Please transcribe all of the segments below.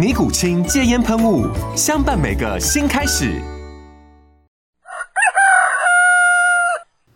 尼古清戒烟喷雾，相伴每个新开始。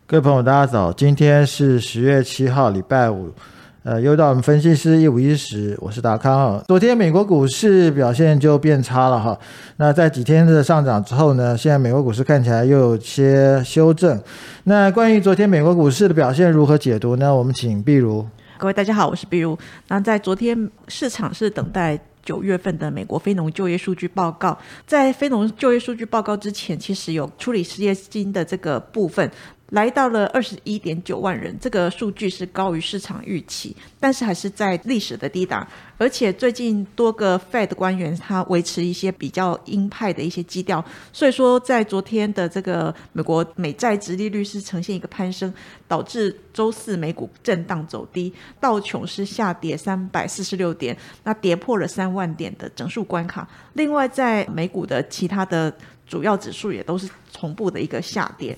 各位朋友，大家早！今天是十月七号，礼拜五。呃，又到我们分析师一五一十，我是达康啊。昨天美国股市表现就变差了哈。那在几天的上涨之后呢，现在美国股市看起来又有些修正。那关于昨天美国股市的表现如何解读呢？我们请碧如。各位大家好，我是碧如。那在昨天市场是等待。九月份的美国非农就业数据报告，在非农就业数据报告之前，其实有处理失业金的这个部分。来到了二十一点九万人，这个数据是高于市场预期，但是还是在历史的低档。而且最近多个 Fed 官员他维持一些比较鹰派的一些基调，所以说在昨天的这个美国美债直利率是呈现一个攀升，导致周四美股震荡走低，道琼是下跌三百四十六点，那跌破了三万点的整数关卡。另外在美股的其他的主要指数也都是同步的一个下跌。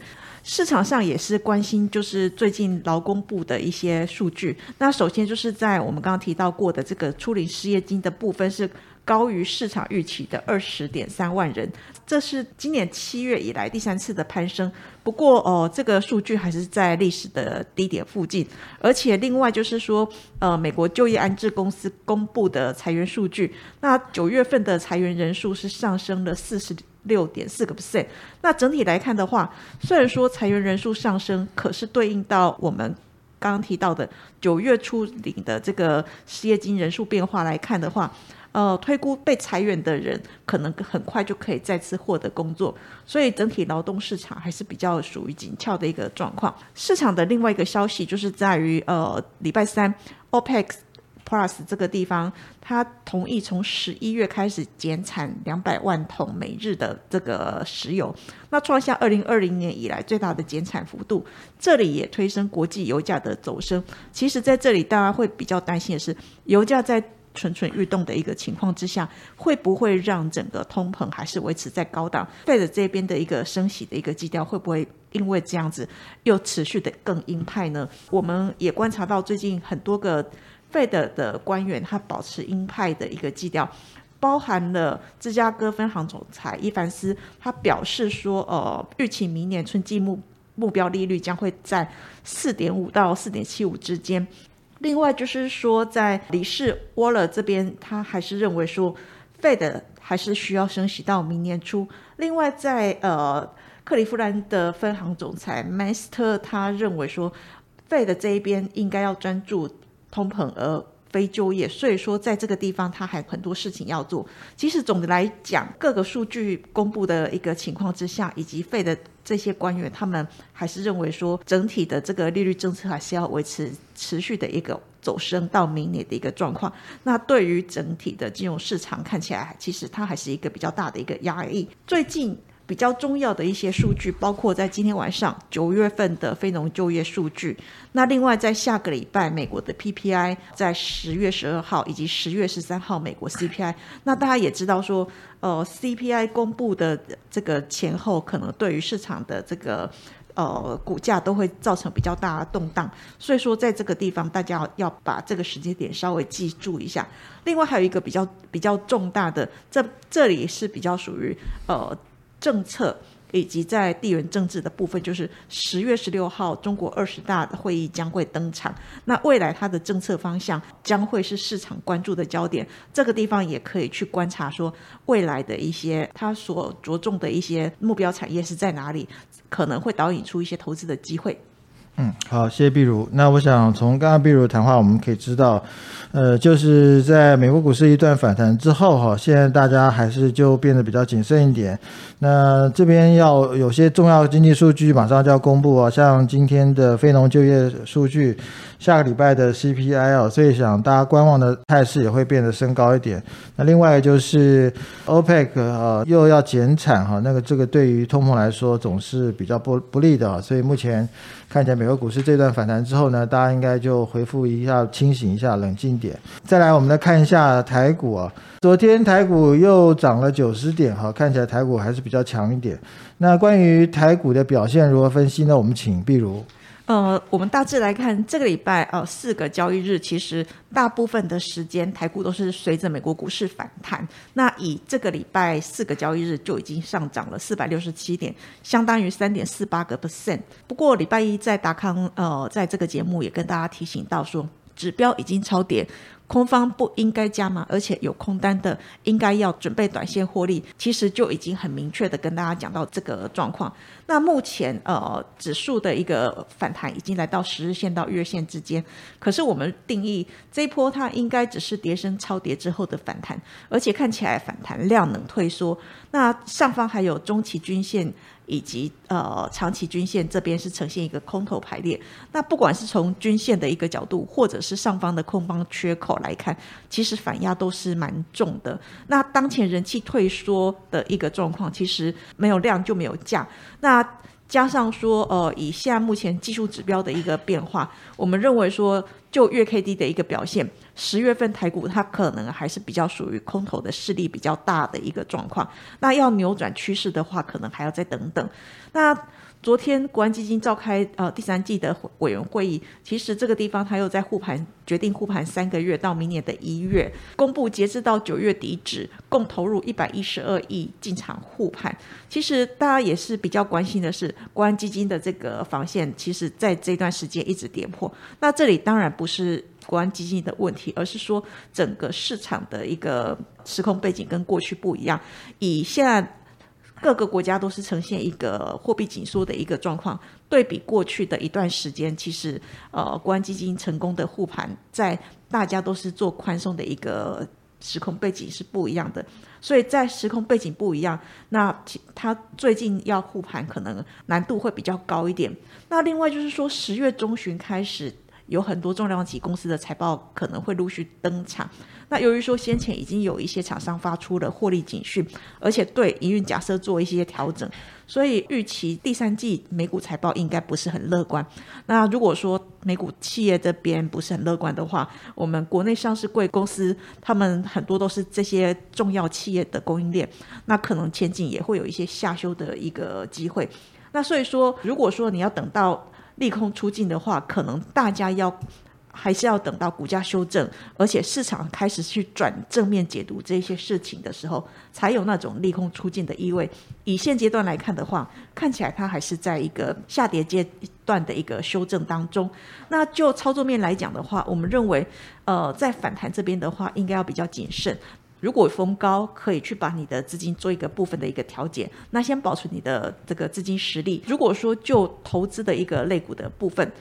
市场上也是关心，就是最近劳工部的一些数据。那首先就是在我们刚刚提到过的这个初领失业金的部分是高于市场预期的二十点三万人，这是今年七月以来第三次的攀升。不过哦，这个数据还是在历史的低点附近。而且另外就是说，呃，美国就业安置公司公布的裁员数据，那九月份的裁员人数是上升了四十。六点四个 percent。那整体来看的话，虽然说裁员人数上升，可是对应到我们刚刚提到的九月初领的这个失业金人数变化来看的话，呃，推估被裁员的人可能很快就可以再次获得工作，所以整体劳动市场还是比较属于紧俏的一个状况。市场的另外一个消息就是在于呃礼拜三 OPEC。Plus 这个地方，他同意从十一月开始减产两百万桶每日的这个石油，那创下二零二零年以来最大的减产幅度。这里也推升国际油价的走升。其实，在这里大家会比较担心的是，油价在蠢蠢欲动的一个情况之下，会不会让整个通膨还是维持在高档？费着这边的一个升息的一个基调，会不会因为这样子又持续的更鹰派呢？我们也观察到最近很多个。费德的官员他保持鹰派的一个基调，包含了芝加哥分行总裁伊凡斯，他表示说，呃，预期明年春季目目标利率将会在四点五到四点七五之间。另外就是说，在理事沃勒这边，他还是认为说，费德还是需要升息到明年初。另外，在呃克利夫兰的分行总裁麦斯特，他认为说，费德这一边应该要专注。通膨而非就业，所以说在这个地方，他还很多事情要做。其实总的来讲，各个数据公布的一个情况之下，以及费的这些官员，他们还是认为说，整体的这个利率政策还是要维持持续的一个走升到明年的一个状况。那对于整体的金融市场看起来，其实它还是一个比较大的一个压抑。最近。比较重要的一些数据，包括在今天晚上九月份的非农就业数据。那另外在下个礼拜美国的 PPI，在十月十二号以及十月十三号美国 CPI。那大家也知道说，呃，CPI 公布的这个前后，可能对于市场的这个呃股价都会造成比较大的动荡。所以说，在这个地方大家要把这个时间点稍微记住一下。另外还有一个比较比较重大的，这这里是比较属于呃。政策以及在地缘政治的部分，就是十月十六号中国二十大的会议将会登场。那未来它的政策方向将会是市场关注的焦点。这个地方也可以去观察，说未来的一些它所着重的一些目标产业是在哪里，可能会导引出一些投资的机会。嗯，好，谢谢碧如。那我想从刚刚碧如谈话，我们可以知道，呃，就是在美国股市一段反弹之后，哈，现在大家还是就变得比较谨慎一点。那这边要有些重要经济数据马上就要公布啊，像今天的非农就业数据，下个礼拜的 CPI 啊，所以想大家观望的态势也会变得升高一点。那另外就是 OPEC 啊，又要减产哈，那个这个对于通膨来说总是比较不不利的，所以目前。看起来美国股市这段反弹之后呢，大家应该就回复一下，清醒一下，冷静点。再来，我们来看一下台股啊，昨天台股又涨了九十点，哈，看起来台股还是比较强一点。那关于台股的表现如何分析呢？我们请碧如。呃，我们大致来看，这个礼拜呃四个交易日，其实大部分的时间台股都是随着美国股市反弹。那以这个礼拜四个交易日就已经上涨了四百六十七点，相当于三点四八个 percent。不过礼拜一在达康呃在这个节目也跟大家提醒到说，指标已经超跌。空方不应该加码，而且有空单的应该要准备短线获利。其实就已经很明确的跟大家讲到这个状况。那目前呃指数的一个反弹已经来到十日线到月线之间，可是我们定义这一波它应该只是跌升超跌之后的反弹，而且看起来反弹量能退缩。那上方还有中期均线。以及呃长期均线这边是呈现一个空头排列，那不管是从均线的一个角度，或者是上方的空方缺口来看，其实反压都是蛮重的。那当前人气退缩的一个状况，其实没有量就没有价。那加上说，呃，以现在目前技术指标的一个变化，我们认为说，就月 K D 的一个表现，十月份台股它可能还是比较属于空头的势力比较大的一个状况。那要扭转趋势的话，可能还要再等等。那昨天国安基金召开呃第三季的委员会议，其实这个地方他又在护盘，决定护盘三个月到明年的一月，公布截至到九月底止，共投入一百一十二亿进场护盘。其实大家也是比较关心的是，国安基金的这个防线，其实在这段时间一直跌破。那这里当然不是国安基金的问题，而是说整个市场的一个时空背景跟过去不一样。以现在。各个国家都是呈现一个货币紧缩的一个状况，对比过去的一段时间，其实呃，国安基金成功的护盘，在大家都是做宽松的一个时空背景是不一样的，所以在时空背景不一样，那他最近要护盘可能难度会比较高一点。那另外就是说，十月中旬开始。有很多重量级公司的财报可能会陆续登场。那由于说先前已经有一些厂商发出了获利警讯，而且对营运假设做一些调整，所以预期第三季美股财报应该不是很乐观。那如果说美股企业这边不是很乐观的话，我们国内上市贵公司他们很多都是这些重要企业的供应链，那可能前景也会有一些下修的一个机会。那所以说，如果说你要等到利空出尽的话，可能大家要还是要等到股价修正，而且市场开始去转正面解读这些事情的时候，才有那种利空出尽的意味。以现阶段来看的话，看起来它还是在一个下跌阶段的一个修正当中。那就操作面来讲的话，我们认为，呃，在反弹这边的话，应该要比较谨慎。如果风高可以去把你的资金做一个部分的一个调节，那先保存你的这个资金实力。如果说就投资的一个类股的部分，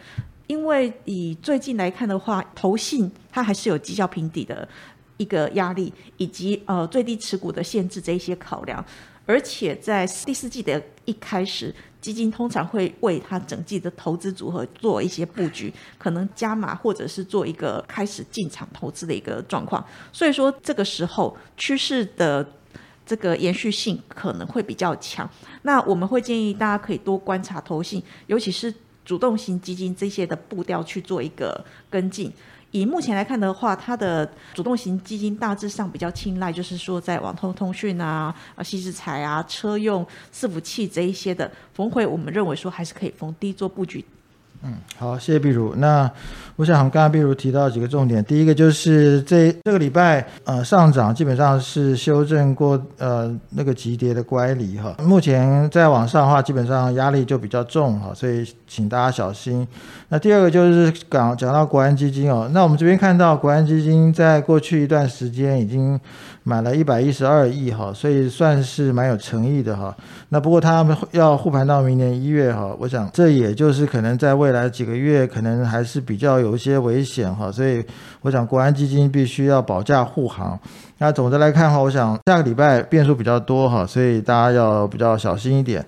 因为以最近来看的话，投信它还是有绩效评底的一个压力，以及呃最低持股的限制这一些考量。而且在第四季的一开始，基金通常会为它整季的投资组合做一些布局，可能加码或者是做一个开始进场投资的一个状况。所以说，这个时候趋势的这个延续性可能会比较强。那我们会建议大家可以多观察投信，尤其是主动型基金这些的步调去做一个跟进。以目前来看的话，它的主动型基金大致上比较青睐，就是说在网通通讯啊、啊细制材啊、车用伺服器这一些的逢回，我们认为说还是可以逢低做布局。好，谢谢碧如。那我想刚刚碧如提到几个重点，第一个就是这这个礼拜呃上涨基本上是修正过呃那个急跌的乖离哈，目前在往上的话，基本上压力就比较重哈，所以请大家小心。那第二个就是讲讲到国安基金哦，那我们这边看到国安基金在过去一段时间已经买了一百一十二亿哈，所以算是蛮有诚意的哈。那不过他们要护盘到明年一月哈，我想这也就是可能在未来几个月可能还是比较有一些危险哈，所以我想国安基金必须要保驾护航。那总的来看哈，我想下个礼拜变数比较多哈，所以大家要比较小心一点。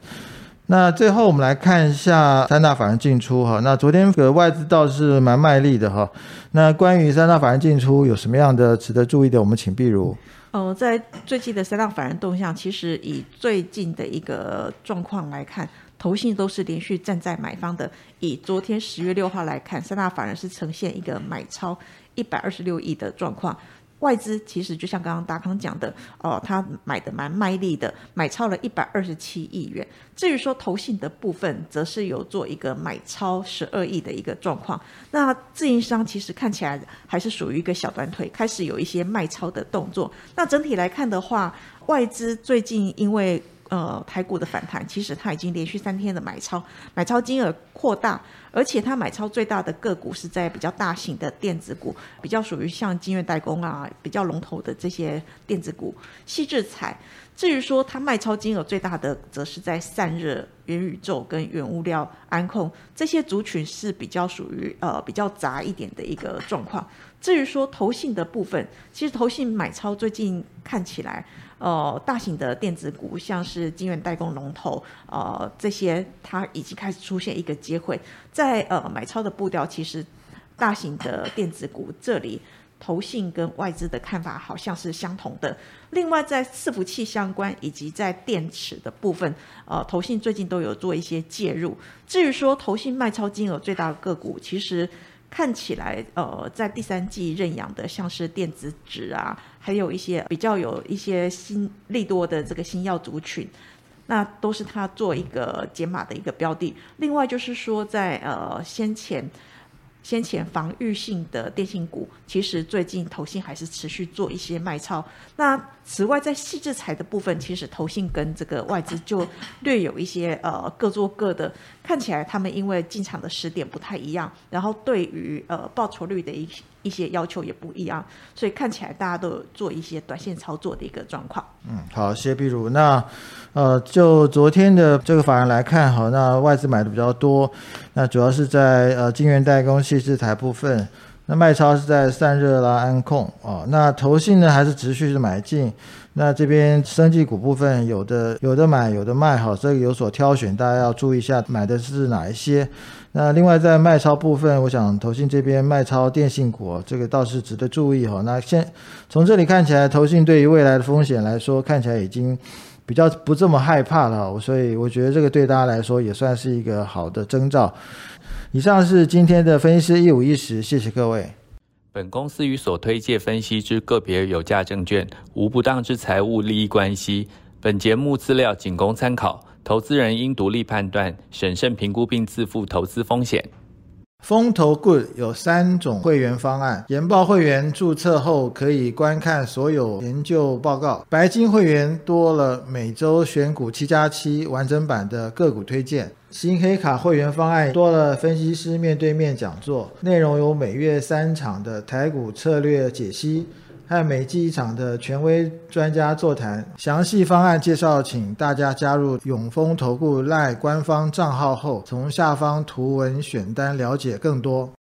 那最后我们来看一下三大法人进出哈，那昨天的外资倒是蛮卖力的哈。那关于三大法人进出有什么样的值得注意的，我们请碧如。呃，在最近的三大法人动向，其实以最近的一个状况来看，投信都是连续站在买方的。以昨天十月六号来看，三大法人是呈现一个买超一百二十六亿的状况。外资其实就像刚刚达康讲的，哦，他买的蛮卖力的，买超了一百二十七亿元。至于说投信的部分，则是有做一个买超十二亿的一个状况。那自营商其实看起来还是属于一个小短腿，开始有一些卖超的动作。那整体来看的话，外资最近因为呃台股的反弹，其实它已经连续三天的买超，买超金额扩大。而且它买超最大的个股是在比较大型的电子股，比较属于像金悦代工啊，比较龙头的这些电子股，细制彩。至于说它卖超金额最大的，则是在散热、元宇宙跟原物料、安控这些族群是比较属于呃比较杂一点的一个状况。至于说投信的部分，其实投信买超最近看起来。呃，大型的电子股，像是晶圆代工龙头，呃，这些它已经开始出现一个机会，在呃买超的步调，其实大型的电子股这里，投信跟外资的看法好像是相同的。另外，在伺服器相关以及在电池的部分，呃，投信最近都有做一些介入。至于说投信卖超金额最大的个股，其实。看起来，呃，在第三季认养的，像是电子纸啊，还有一些比较有一些新利多的这个新药族群，那都是它做一个解码的一个标的。另外就是说，在呃先前。先前防御性的电信股，其实最近投信还是持续做一些卖超。那此外，在细制材的部分，其实投信跟这个外资就略有一些呃各做各的。看起来他们因为进场的时点不太一样，然后对于呃报酬率的一一些要求也不一样，所以看起来大家都有做一些短线操作的一个状况。嗯，好，谢谢碧如。那呃，就昨天的这个法人来看，好，那外资买的比较多，那主要是在呃晶圆代工、细制台部分，那卖超是在散热啦、安控哦。那投信呢还是持续的买进，那这边生技股部分有的有的买，有的卖，好，这个有所挑选，大家要注意一下买的是哪一些。那另外在卖超部分，我想投信这边卖超电信股，这个倒是值得注意哈。那现从这里看起来，投信对于未来的风险来说，看起来已经比较不这么害怕了，所以我觉得这个对大家来说也算是一个好的征兆。以上是今天的分析师一五一十，谢谢各位。本公司与所推介分析之个别有价证券无不当之财务利益关系。本节目资料仅供参考。投资人应独立判断、审慎评估并自负投资风险。风投 Good 有三种会员方案：研报会员注册后可以观看所有研究报告；白金会员多了每周选股七加七完整版的个股推荐；新黑卡会员方案多了分析师面对面讲座，内容有每月三场的台股策略解析。和美技一场的权威专家座谈，详细方案介绍，请大家加入永丰投顾赖官方账号后，从下方图文选单了解更多。